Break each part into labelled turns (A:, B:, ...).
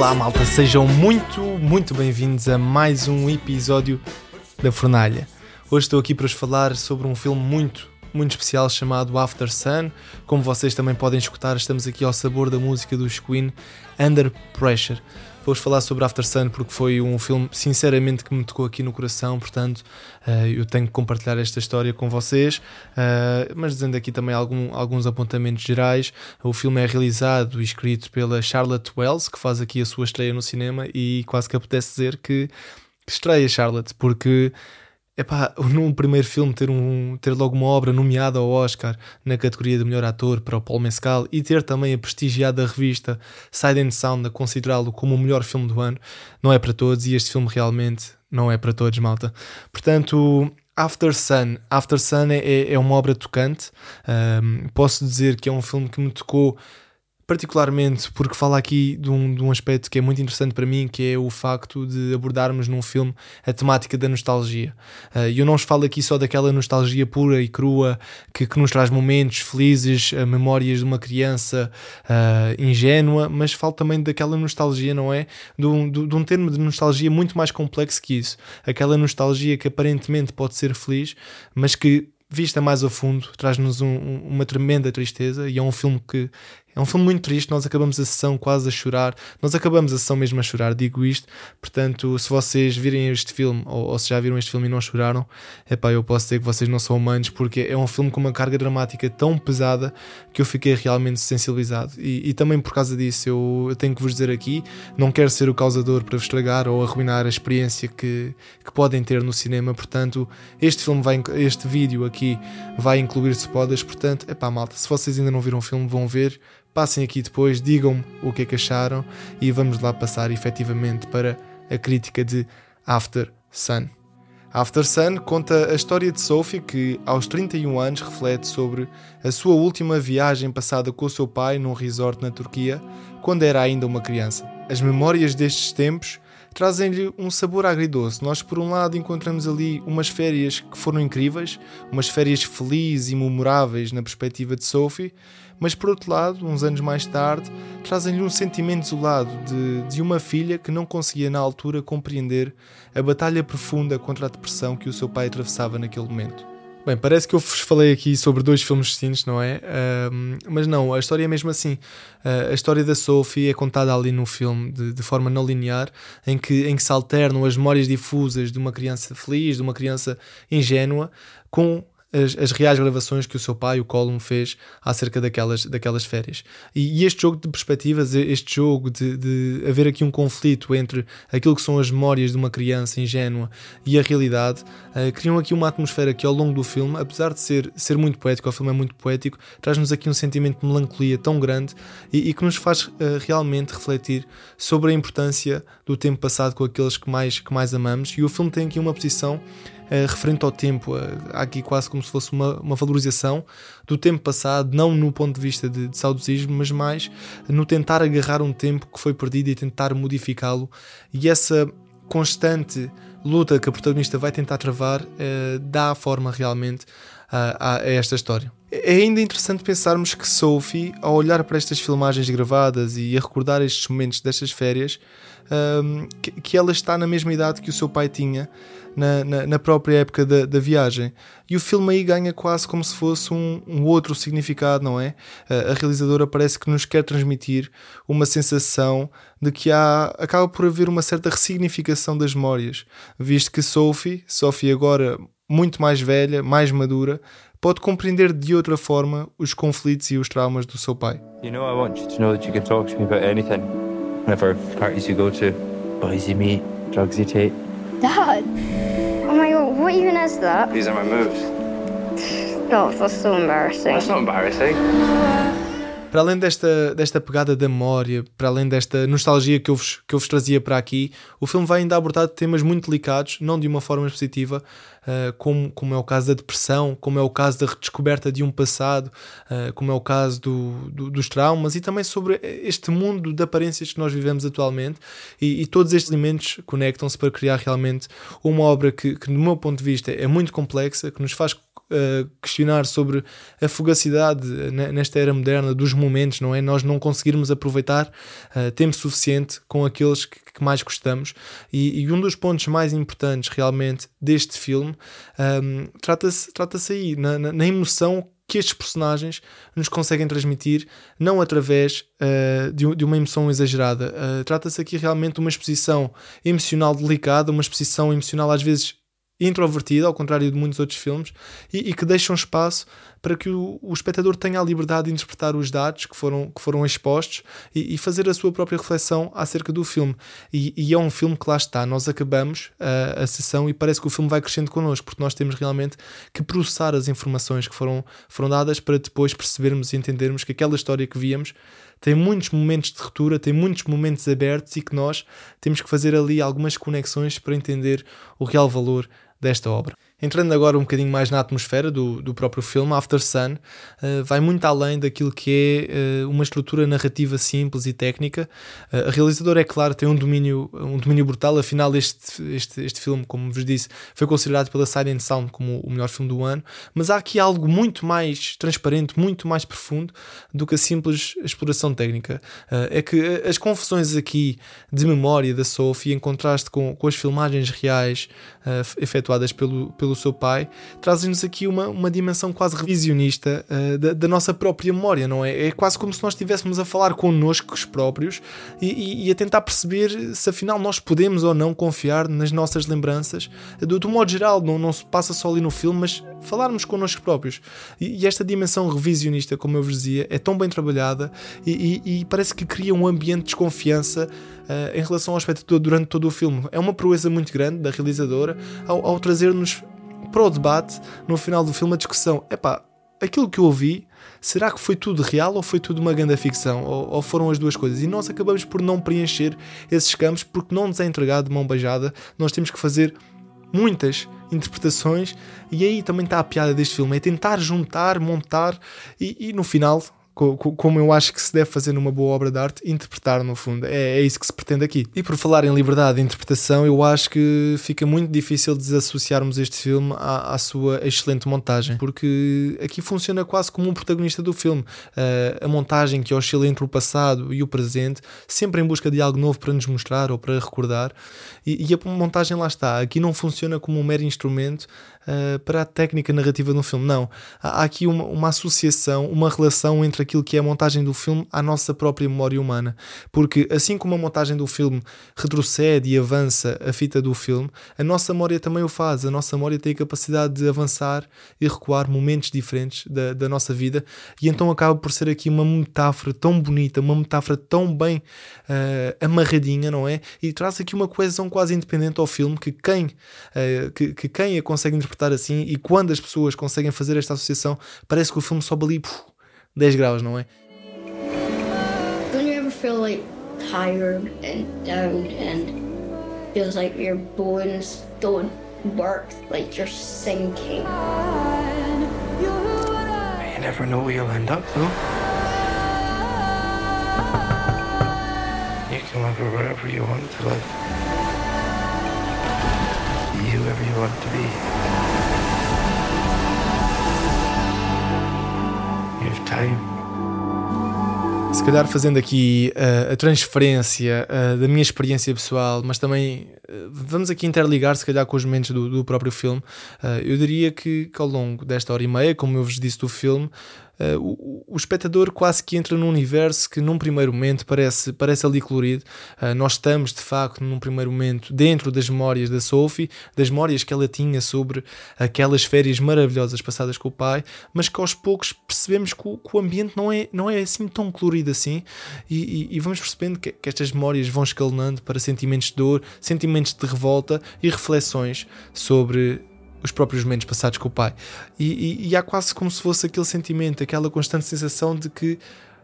A: Olá, malta, sejam muito, muito bem-vindos a mais um episódio da Fornalha. Hoje estou aqui para vos falar sobre um filme muito, muito especial chamado After Sun. Como vocês também podem escutar, estamos aqui ao sabor da música dos Queen, Under Pressure. Vou-vos falar sobre After Sun porque foi um filme, sinceramente, que me tocou aqui no coração, portanto, uh, eu tenho que compartilhar esta história com vocês, uh, mas dizendo aqui também algum, alguns apontamentos gerais. O filme é realizado e escrito pela Charlotte Wells, que faz aqui a sua estreia no cinema, e quase que apetece dizer que estreia Charlotte, porque Num primeiro filme ter, um, ter logo uma obra nomeada ao Oscar na categoria de melhor ator para o Paul Mescal e ter também a prestigiada revista Side and Sound a considerá-lo como o melhor filme do ano, não é para todos e este filme realmente não é para todos, malta. Portanto, After Sun. After Sun é, é uma obra tocante. Um, posso dizer que é um filme que me tocou particularmente porque fala aqui de um, de um aspecto que é muito interessante para mim, que é o facto de abordarmos num filme a temática da nostalgia. Uh, eu não os falo aqui só daquela nostalgia pura e crua que, que nos traz momentos felizes, uh, memórias de uma criança uh, ingênua, mas falo também daquela nostalgia, não é? De um, de, de um termo de nostalgia muito mais complexo que isso. Aquela nostalgia que aparentemente pode ser feliz, mas que vista mais a fundo, traz-nos um, uma tremenda tristeza e é um filme que é um filme muito triste, nós acabamos a sessão quase a chorar, nós acabamos a sessão mesmo a chorar, digo isto, portanto, se vocês virem este filme, ou, ou se já viram este filme e não choraram, epá, eu posso dizer que vocês não são humanos, porque é um filme com uma carga dramática tão pesada que eu fiquei realmente sensibilizado, e, e também por causa disso eu, eu, tenho que vos dizer aqui, não quero ser o causador para vos estragar ou arruinar a experiência que, que podem ter no cinema, portanto, este filme vai, este vídeo aqui vai incluir spoilers, portanto, epá malta, se vocês ainda não viram o filme, vão ver, Passem aqui depois, digam-me o que é que acharam e vamos lá passar efetivamente para a crítica de After Sun. After Sun conta a história de Sophie que, aos 31 anos, reflete sobre a sua última viagem passada com o seu pai num resort na Turquia, quando era ainda uma criança. As memórias destes tempos trazem-lhe um sabor agridoce. Nós, por um lado, encontramos ali umas férias que foram incríveis, umas férias felizes e memoráveis na perspectiva de Sophie, mas por outro lado, uns anos mais tarde, trazem-lhe um sentimento isolado de, de uma filha que não conseguia na altura compreender a batalha profunda contra a depressão que o seu pai atravessava naquele momento. Bem, parece que eu vos falei aqui sobre dois filmes distintos, não é? Uh, mas não, a história é mesmo assim. Uh, a história da Sophie é contada ali no filme de, de, forma não linear, em que, em que se alternam as memórias difusas de uma criança feliz, de uma criança ingênua, com as, as, reais gravações que o seu pai, o Colum, fez acerca daquelas, daquelas férias. E, e este jogo de perspectivas, este jogo de, de, haver aqui um conflito entre aquilo que são as memórias de uma criança ingênua e a realidade, uh, criam aqui uma atmosfera que ao longo do filme, apesar de ser, ser muito poético, o filme é muito poético, traz-nos aqui um sentimento de melancolia tão grande e, e que nos faz uh, realmente refletir sobre a importância do tempo passado com aqueles que mais, que mais amamos. E o filme tem aqui uma posição uh, referente ao tempo. Uh, há aqui quase como se fosse uma, uma valorização do tempo passado, não no ponto de vista de, de saudosismo, mas mais no tentar agarrar um tempo que foi perdido e tentar modificá-lo. E essa constante luta que a protagonista vai tentar travar uh, dá forma realmente a, a, esta história. É ainda interessante pensarmos que Sophie, ao olhar para estas filmagens gravadas e a recordar estes momentos destas férias, um, que, que, ela está na mesma idade que o seu pai tinha na, na, na própria época da, da, viagem. E o filme aí ganha quase como se fosse um, um outro significado, não é? A, a, realizadora parece que nos quer transmitir uma sensação de que há, acaba por haver uma certa ressignificação das memórias, visto que Sophie, Sophie agora muito mais velha, mais madura, pode compreender de outra forma os conflitos e os traumas do seu pai. You know I want you to know that you can talk to me about anything. Whatever parties you go to, boys you meet, drugs you take. Dad! Oh my god, what even is that? These are my moves. No, that's so embarrassing. That's not embarrassing. Para além desta, desta pegada da memória, para além desta nostalgia que eu, vos, que eu vos trazia para aqui, o filme vai ainda abordar temas muito delicados, não de uma forma positiva, uh, como, como é o caso da depressão, como é o caso da redescoberta de um passado, uh, como é o caso do, do, dos traumas e também sobre este mundo de aparências que nós vivemos atualmente. E, e todos estes elementos conectam-se para criar realmente uma obra que, que, do meu ponto de vista, é muito complexa, que nos faz uh, questionar sobre a fugacidade nesta era moderna dos momentos, não é? Nós não conseguirmos aproveitar uh, tempo suficiente com aqueles que, que mais gostamos. E, e, um dos pontos mais importantes realmente deste filme um, trata-se trata aí na, na, na emoção que estes personagens nos conseguem transmitir, não através uh, de, de, uma emoção exagerada. Uh, Trata-se aqui realmente de uma exposição emocional delicada, uma exposição emocional às vezes introvertida, ao contrário de muitos outros filmes, e, e que deixam espaço para que o, o, espectador tenha a liberdade de interpretar os dados que foram, que foram expostos e, e fazer a sua própria reflexão acerca do filme. E, e é um filme que lá está, nós acabamos a, a, sessão e parece que o filme vai crescendo connosco, porque nós temos realmente que processar as informações que foram, foram dadas para depois percebermos e entendermos que aquela história que víamos tem muitos momentos de ruptura, tem muitos momentos abertos e que nós temos que fazer ali algumas conexões para entender o real valor desta obra. Entrando agora um bocadinho mais na atmosfera do, do próprio filme, After Sun uh, vai muito além daquilo que é uh, uma estrutura narrativa simples e técnica. Uh, a realizadora, é claro, tem um domínio, um domínio brutal, afinal, este, este, este filme, como vos disse, foi considerado pela Silent Sound como o melhor filme do ano, mas há aqui algo muito mais transparente, muito mais profundo do que a simples exploração técnica. é que as confusões aqui de memória da Sophie, em contraste com, com as filmagens reais efetuadas pelo, pelo pelo seu pai, trazem-nos aqui uma, uma dimensão quase revisionista uh, da, da, nossa própria memória, não é? É quase como se nós estivéssemos a falar connosco próprios e, e, e, a tentar perceber se afinal nós podemos ou não confiar nas nossas lembranças. Do, do modo geral, não, não se passa só ali no filme, mas falarmos connosco próprios. E, e esta dimensão revisionista, como eu vos dizia, é tão bem trabalhada e, e parece que cria um ambiente de desconfiança uh, em relação ao espectador durante todo o filme. É uma proeza muito grande da realizadora ao, ao trazer-nos para o debate, no final do filme, a discussão: epá, aquilo que eu ouvi, será que foi tudo real ou foi tudo uma grande ficção? Ou, ou, foram as duas coisas? E nós acabamos por não preencher esses campos porque não nos é entregado de mão beijada. Nós temos que fazer muitas interpretações e aí também está a piada deste filme: é tentar juntar, montar e, e no final como eu acho que se deve fazer numa boa obra de arte, interpretar no fundo. É, é, isso que se pretende aqui. E por falar em liberdade de interpretação, eu acho que fica muito difícil desassociarmos este filme à, à sua excelente montagem, porque aqui funciona quase como um protagonista do filme. Uh, a montagem que oscila entre o passado e o presente, sempre em busca de algo novo para nos mostrar ou para recordar, e, e a montagem lá está. Aqui não funciona como um mero instrumento uh, para a técnica narrativa do filme, não. Há, há aqui uma, uma associação, uma relação entre aquilo que é a montagem do filme à nossa própria memória humana. Porque assim como a montagem do filme retrocede e avança a fita do filme, a nossa memória também o faz. A nossa memória tem a capacidade de avançar e recuar momentos diferentes da, da nossa vida e então acaba por ser aqui uma metáfora tão bonita, uma metáfora tão bem uh, amarradinha, não é? E traz aqui uma coesão quase independente ao filme que quem, uh, que, que, quem a consegue interpretar assim e quando as pessoas conseguem fazer esta associação, parece que o filme sobe ali puf, 10 graus, não é?
B: Don't you ever feel like tired and down and feels like your bones don't work, like you're sinking?
C: You never know where you'll end up, though. You can live wherever you want to live. Be whoever you want to be.
A: Se calhar fazendo aqui uh, a transferência uh, da minha experiência pessoal, mas também uh, vamos aqui interligar se calhar com os momentos do, do próprio filme, eu diria que, que, ao longo desta hora e meia, como eu vos disse do filme, uh, o, o, espectador quase que entra num universo que num primeiro momento parece, parece ali colorido. Uh, nós estamos de facto num primeiro momento dentro das memórias da Sophie, das memórias que ela tinha sobre aquelas férias maravilhosas passadas com o pai, mas que aos poucos percebemos que o, que o ambiente não é, não é assim tão colorido assim e, e, e vamos percebendo que, que estas memórias vão escalonando para sentimentos de dor, sentimentos de revolta e reflexões sobre os próprios momentos passados com o pai. E, e, e, há quase como se fosse aquele sentimento, aquela constante sensação de que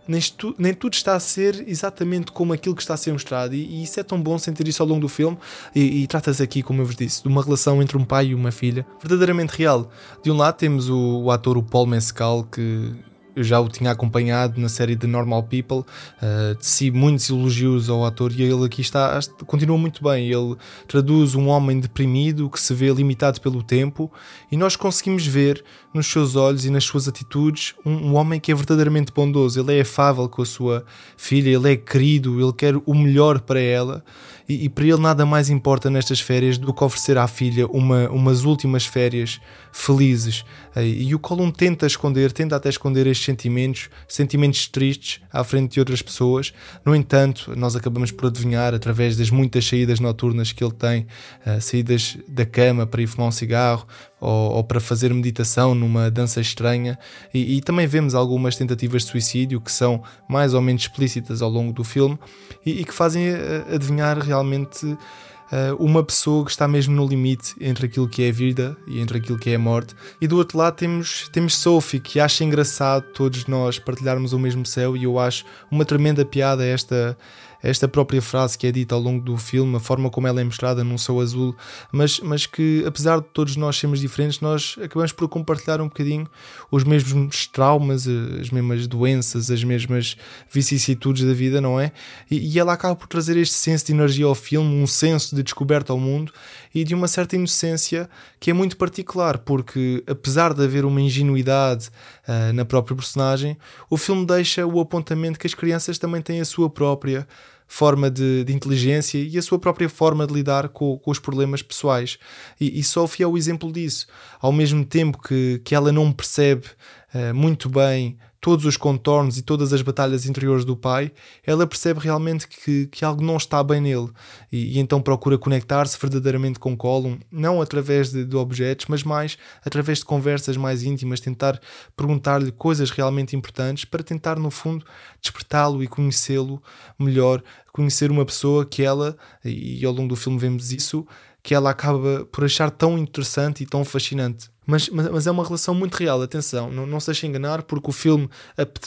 A: nem, nem tudo está a ser exatamente como aquilo que está a ser mostrado. E, e isso é tão bom sentir isso ao longo do filme. E, e trata-se aqui, como eu vos disse, de uma relação entre um pai e uma filha verdadeiramente real. De um lado temos o, o ator, o Paul Mescal, que eu já o tinha acompanhado na série The Normal People, uh, teci muitos elogios ao ator e ele aqui está, continua muito bem. Ele traduz um homem deprimido que se vê limitado pelo tempo e nós conseguimos ver nos seus olhos e nas suas atitudes um, um, homem que é verdadeiramente bondoso. Ele é afável com a sua filha, ele é querido, ele quer o melhor para ela e, e, para ele nada mais importa nestas férias do que oferecer à filha uma, umas últimas férias felizes. E o Colum tenta esconder, tenta até esconder estes sentimentos, sentimentos tristes à frente de outras pessoas. No entanto, nós acabamos por adivinhar através das muitas saídas noturnas que ele tem, uh, saídas da cama para ir fumar um cigarro ou, ou para fazer meditação numa dança estranha. E, e, também vemos algumas tentativas de suicídio que são mais ou menos explícitas ao longo do filme e, e que fazem eh, adivinhar realmente uh, uma pessoa que está mesmo no limite entre aquilo que é a vida e entre aquilo que é a morte. E do outro lado temos, temos Sophie, que acha engraçado todos nós partilharmos o mesmo céu, e eu acho uma tremenda piada esta esta própria frase que é dita ao longo do filme, a forma como ela é mostrada num céu azul, mas, mas que apesar de todos nós sermos diferentes, nós acabamos por compartilhar um bocadinho os mesmos traumas, as mesmas doenças, as mesmas vicissitudes da vida, não é? E, e ela acaba por trazer este senso de energia ao filme, um senso de descoberta ao mundo e de uma certa inocência que é muito particular, porque apesar de haver uma ingenuidade uh, na própria personagem, o filme deixa o apontamento que as crianças também têm a sua própria forma de, de, inteligência e a sua própria forma de lidar com, com os problemas pessoais. E, e Sophie é o exemplo disso. Ao mesmo tempo que, que ela não percebe uh, muito bem todos os contornos e todas as batalhas interiores do pai, ela percebe realmente que, que algo não está bem nele. E, e então procura conectar-se verdadeiramente com Colum, não através de, de, objetos, mas mais através de conversas mais íntimas, tentar perguntar-lhe coisas realmente importantes para tentar, no fundo, despertá-lo e conhecê-lo melhor, conhecer uma pessoa que ela, e ao longo do filme vemos isso, que ela acaba por achar tão interessante e tão fascinante. Mas, mas, mas, é uma relação muito real, atenção, não, não se deixe enganar, porque o filme,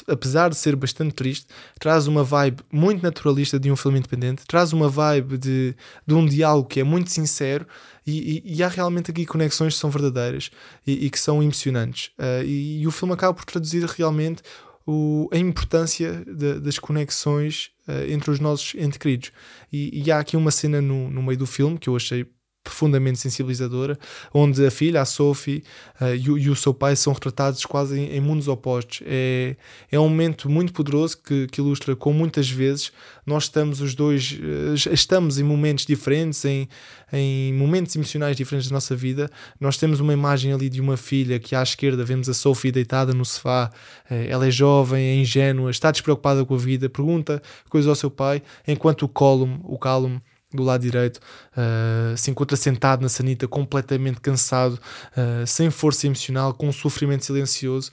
A: apesar de ser bastante triste, traz uma vibe muito naturalista de um filme independente, traz uma vibe de, de um diálogo que é muito sincero e, e, e há realmente aqui conexões que são verdadeiras e, e que são emocionantes. Uh, e, o filme acaba por traduzir realmente o, a importância de, das conexões uh, entre os nossos entes queridos. E, há aqui uma cena no, no meio do filme que eu achei profundamente sensibilizadora, onde a filha, a Sophie, uh, e, o, e, o, seu pai são retratados quase em, em, mundos opostos. É, é um momento muito poderoso que, que, ilustra como muitas vezes nós estamos os dois, uh, estamos em momentos diferentes, em, em momentos emocionais diferentes da nossa vida. Nós temos uma imagem ali de uma filha que à esquerda vemos a Sophie deitada no sofá, uh, ela é jovem, é ingênua, está despreocupada com a vida, pergunta coisas ao seu pai, enquanto o Colum, o Calum, do lado direito, uh, se encontra sentado na sanita, completamente cansado, uh, sem força emocional, com um sofrimento silencioso.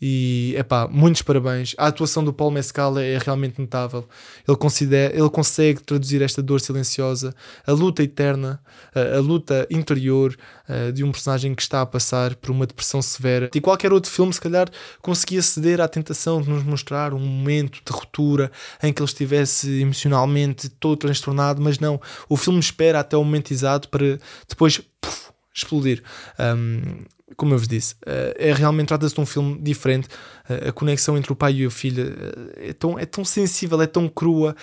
A: E é pá, muitos parabéns. A atuação do Paul Mescal é, é, realmente notável. Ele, considera, ele consegue traduzir esta dor silenciosa, a luta eterna, a, a luta interior uh, de um personagem que está a passar por uma depressão severa. E qualquer outro filme, se calhar, conseguia ceder à tentação de nos mostrar um momento de ruptura em que ele estivesse emocionalmente todo transtornado, mas não. O filme espera até o momento exato para depois. Explodir. Um, como eu vos disse, uh, é realmente trata-se de um filme diferente. Uh, a conexão entre o pai e a filha uh, é, tão, é tão sensível, é tão crua,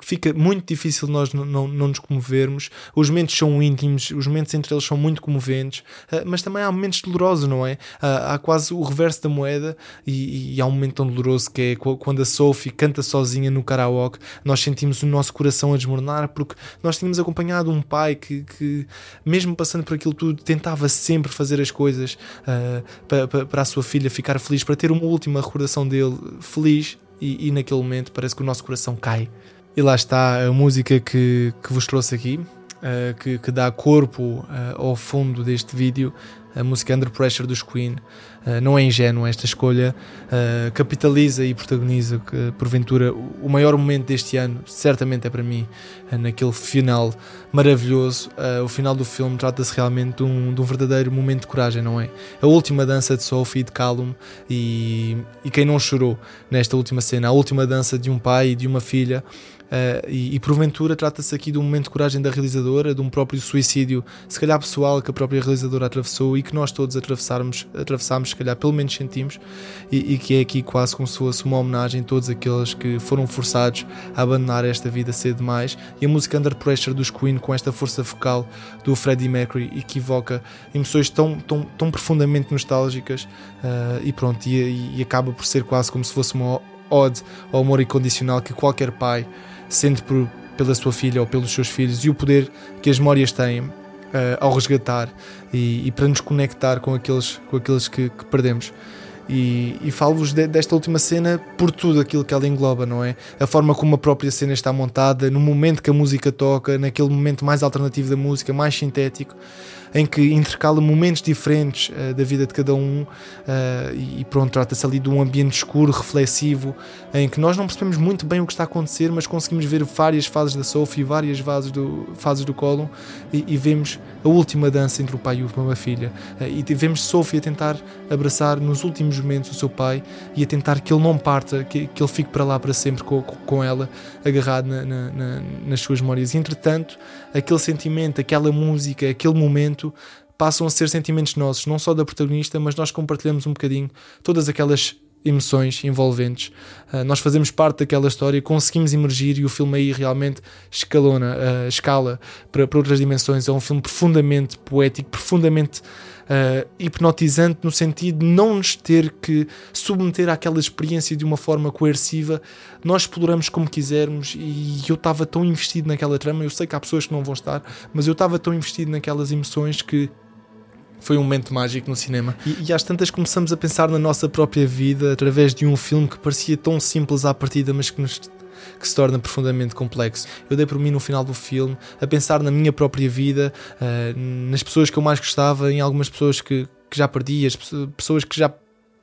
A: que fica muito difícil nós não, não nos comovermos. Os momentos são íntimos, os momentos entre eles são muito comoventes, mas também há momentos dolorosos, não é? há quase o reverso da moeda, e, e, há um momento tão doloroso que é quando a Sophie canta sozinha no karaoke. Nós sentimos o nosso coração a desmoronar porque nós tínhamos acompanhado um pai que, que mesmo passando por aquilo tudo, tentava sempre fazer as coisas uh, para, para a sua filha ficar feliz, para ter uma última recordação dele feliz, e, e, naquele momento parece que o nosso coração cai. E lá está a música que, que vos trouxe aqui, uh, que, que, dá corpo uh, ao fundo deste vídeo, a música Under Pressure dos Queen. Uh, não é ingênua esta escolha, uh, capitaliza e protagoniza, que, porventura, o maior momento deste ano, certamente é para mim, naquele final maravilhoso. o final do filme trata-se realmente de um, de um, verdadeiro momento de coragem, não é? A última dança de Sophie e de Callum, e, e quem não chorou nesta última cena, a última dança de um pai e de uma filha. Uh, e, e porventura trata-se aqui de um momento de coragem da realizadora, de um próprio suicídio, se calhar pessoal, que a própria realizadora atravessou e que nós todos atravessarmos, atravessarmos, se calhar pelo menos sentimos, e, e, que é aqui quase como se fosse uma homenagem a todos aqueles que foram forçados a abandonar esta vida cedo demais. E a música Under Pressure dos Queen, com esta força vocal do Freddie Mercury, e que evoca emoções tão, tão, tão profundamente nostálgicas, uh, e pronto, e, e acaba por ser quase como se fosse uma ode ao amor incondicional que qualquer pai sente por, pela sua filha ou pelos seus filhos e o poder que as memórias têm uh, ao resgatar e, e, para nos conectar com aqueles, com aqueles que, que perdemos. E, e falo-vos de, desta última cena por tudo aquilo que ela engloba, não é? A forma como a própria cena está montada, no momento que a música toca, naquele momento mais alternativo da música, mais sintético em que intercala momentos diferentes uh, da vida de cada um uh, e pronto, trata-se ali de um ambiente escuro, reflexivo, em que nós não percebemos muito bem o que está a acontecer, mas conseguimos ver várias fases da Sophie, várias fases do, fases do Colin e, e vemos a última dança entre o pai e uma filha. Uh, e vemos Sophie a tentar abraçar nos últimos momentos o seu pai e a tentar que ele não parta, que, que ele fique para lá para sempre com, com ela, agarrado na, na, na, nas suas memórias. E, entretanto, aquele sentimento, aquela música, aquele momento passam a ser sentimentos nossos, não só da protagonista, mas nós compartilhamos um bocadinho todas aquelas emoções envolventes. Uh, nós fazemos parte daquela história, conseguimos emergir e o filme aí realmente escalona, uh, escala para, para outras dimensões. É um filme profundamente poético, profundamente uh, hipnotizante, no sentido de não nos ter que submeter àquela experiência de uma forma coerciva. Nós exploramos como quisermos e eu estava tão investido naquela trama. Eu sei que há pessoas que não vão estar, mas eu estava tão investido naquelas emoções que foi um momento mágico no cinema. E, e, às tantas começamos a pensar na nossa própria vida através de um filme que parecia tão simples à partida, mas que nos que se torna profundamente complexo. Eu dei por mim no final do filme a pensar na minha própria vida, uh, nas pessoas que eu mais gostava, em algumas pessoas que, que já perdi, as pessoas que já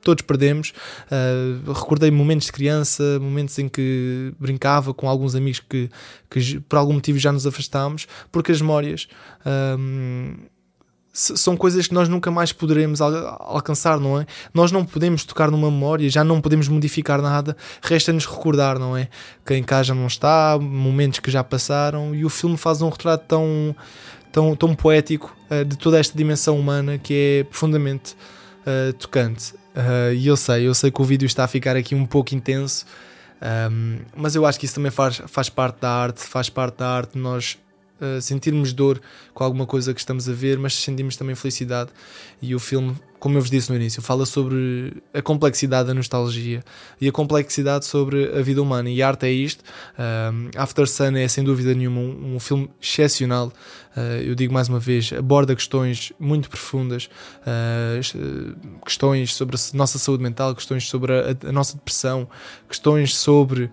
A: todos perdemos. Uh, recordei momentos de criança, momentos em que brincava com alguns amigos que, que por algum motivo já nos afastámos, porque as memórias. Uh, são coisas que nós nunca mais poderemos al alcançar, não é? Nós não podemos tocar numa memória, já não podemos modificar nada, resta-nos recordar, não é? Quem cá já não está, momentos que já passaram, e o filme faz um retrato tão, tão, tão poético uh, de toda esta dimensão humana que é profundamente uh, tocante. Uh, e eu sei, eu sei que o vídeo está a ficar aqui um pouco intenso, um, mas eu acho que isso também faz, faz parte da arte, faz parte da arte nós uh, sentirmos dor com alguma coisa que estamos a ver, mas sentimos também felicidade. E o filme, como eu vos disse no início, fala sobre a complexidade da nostalgia e a complexidade sobre a vida humana. E a arte é isto. Uh, After Sun é sem dúvida nenhuma um, um filme excepcional. Uh, eu digo mais uma vez, aborda questões muito profundas, uh, questões sobre a nossa saúde mental, questões sobre a, a nossa depressão, questões sobre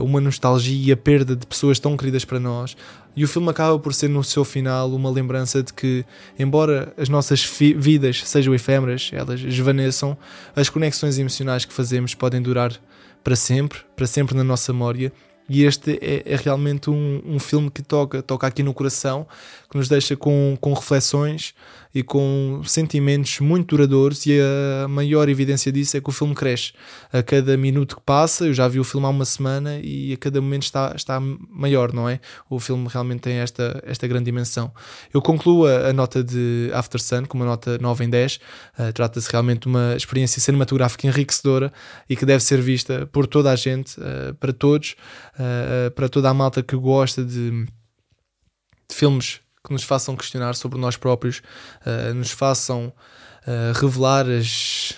A: uma nostalgia e a perda de pessoas tão queridas para nós. E o filme acaba por ser, no seu final, uma lembrança de que, embora as nossas vidas sejam efêmeras, elas esvaneçam, as conexões emocionais que fazemos podem durar para sempre, para sempre na nossa memória. E este é, é realmente um, um, filme que toca, toca aqui no coração, que nos deixa com, com reflexões e com sentimentos muito duradouros e a maior evidência disso é que o filme cresce a cada minuto que passa, eu já vi o filme há uma semana e a cada momento está, está maior, não é? O filme realmente tem esta, esta grande dimensão. Eu concluo a, a nota de After Sun com uma nota 9 em 10, uh, trata-se realmente de uma experiência cinematográfica enriquecedora e que deve ser vista por toda a gente, uh, para todos, uh, para toda a malta que gosta de, de filmes que nos façam questionar sobre nós próprios, uh, nos façam uh, revelar as,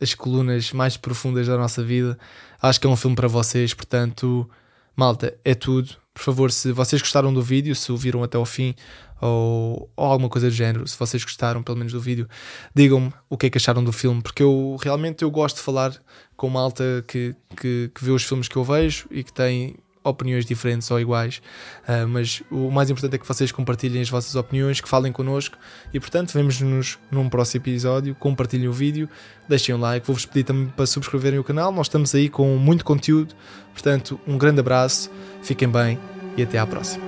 A: as colunas mais profundas da nossa vida. Acho que é um filme para vocês, portanto, malta, é tudo. Por favor, se vocês gostaram do vídeo, se o viram até ao fim ou, ou alguma coisa do género, se vocês gostaram pelo menos do vídeo, digam-me o que é que acharam do filme, porque eu realmente eu gosto de falar com malta que, que, que vê os filmes que eu vejo e que tem opiniões diferentes ou iguais, uh, mas o mais importante é que vocês compartilhem as vossas opiniões, que falem connosco e, portanto, vemos-nos num próximo episódio. Compartilhem o vídeo, deixem um like. Vou-vos pedir também para subscreverem o canal. Nós estamos aí com muito conteúdo, portanto, um grande abraço, fiquem bem e até à próxima.